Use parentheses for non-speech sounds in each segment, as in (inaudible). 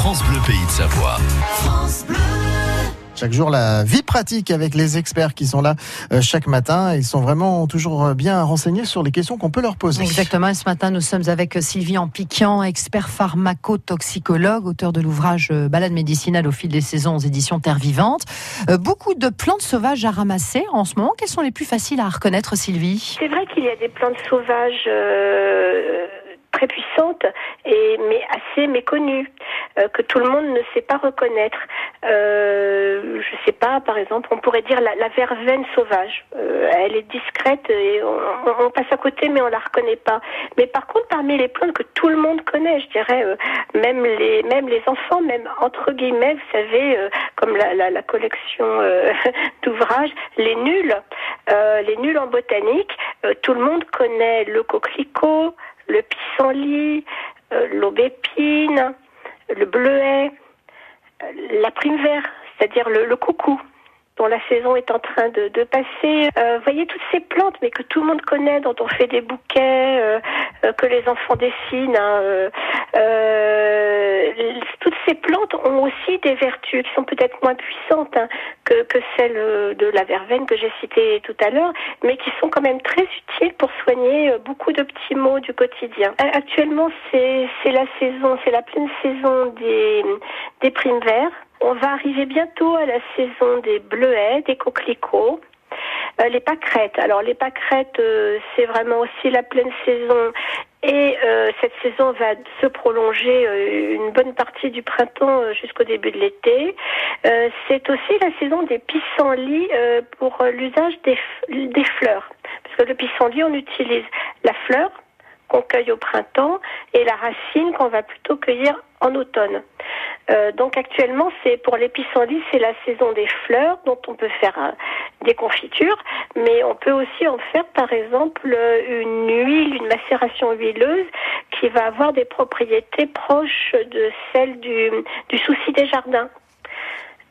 France Bleu Pays de Savoie. France Bleu. Chaque jour, la vie pratique avec les experts qui sont là euh, chaque matin. Ils sont vraiment toujours bien renseignés sur les questions qu'on peut leur poser. Exactement. Ce matin, nous sommes avec Sylvie Ampiquian, expert pharmacotoxicologue, auteur de l'ouvrage euh, Balade médicinale au fil des saisons aux éditions Terre Vivante. Euh, beaucoup de plantes sauvages à ramasser en ce moment. Quelles sont les plus faciles à reconnaître, Sylvie? C'est vrai qu'il y a des plantes sauvages très puissante et mais assez méconnue euh, que tout le monde ne sait pas reconnaître. Euh, je sais pas, par exemple, on pourrait dire la, la verveine sauvage. Euh, elle est discrète et on, on, passe à côté, mais on la reconnaît pas. Mais par contre, parmi les plantes que tout le monde connaît, je dirais, euh, même les même les enfants, même entre guillemets, vous savez, euh, comme la, la, la collection (laughs) d'ouvrages, les nuls, les nuls en botanique, tout le monde connaît le coquelicot le pissenlit, euh, l'aubépine, le bleuet, euh, la prime vert, c'est-à-dire le coucou dont la saison est en train de, passer. Euh, voyez toutes ces plantes, mais que tout le monde connaît, dont on fait des bouquets, euh que les enfants dessinent. Hein, euh, euh, toutes ces plantes aussi des vertus qui sont peut-être moins puissantes hein, que, celles de la verveine que j'ai citée tout à l'heure, mais qui sont quand même très utiles pour soigner beaucoup de petits maux du quotidien. Actuellement, c'est la saison, c'est la pleine saison des, des primes verts. On va arriver bientôt à la saison des bleuets, des coquelicots. Euh, les pâquerettes. Alors les pâquerettes, euh, c'est vraiment aussi la pleine saison euh, saison va se prolonger une bonne partie du printemps jusqu'au début de l'été. c'est aussi la saison des pissenlits pour l'usage des, des fleurs. Parce que le pissenlit, on utilise la fleur qu'on cueille au printemps et la racine qu'on va plutôt cueillir en automne. Euh, donc actuellement, c'est pour les pissenlits, c'est la saison des fleurs dont on peut faire euh, des confitures, mais on peut aussi en faire par exemple une huile, une macération huileuse qui va avoir des propriétés proches de celles du, du souci des jardins.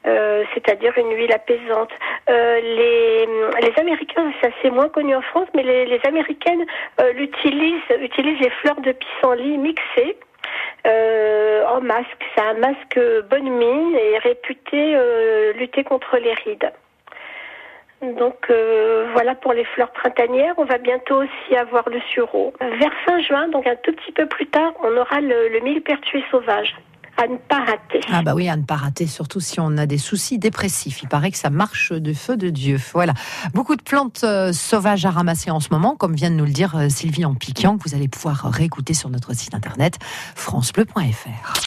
Euh, c'est-à-dire une huile apaisante. Euh, les, les Américains, c'est assez moins connu en France, mais les, les Américaines euh, l'utilisent, utilisent les fleurs de pissenlit mixées. En masque, c'est un masque bonne mine et réputé lutter contre les rides. Donc voilà pour les fleurs printanières. On va bientôt aussi avoir le sureau. Vers fin juin, donc un tout petit peu plus tard, on aura le, le millepertuis sauvage à ne pas rater. Ah bah oui, à ne pas rater, surtout si on a des soucis dépressifs. Il paraît que ça marche de feu de Dieu. Voilà. Beaucoup de plantes euh, sauvages à ramasser en ce moment, comme vient de nous le dire euh, Sylvie en piquant, que vous allez pouvoir réécouter sur notre site internet francebleu.fr.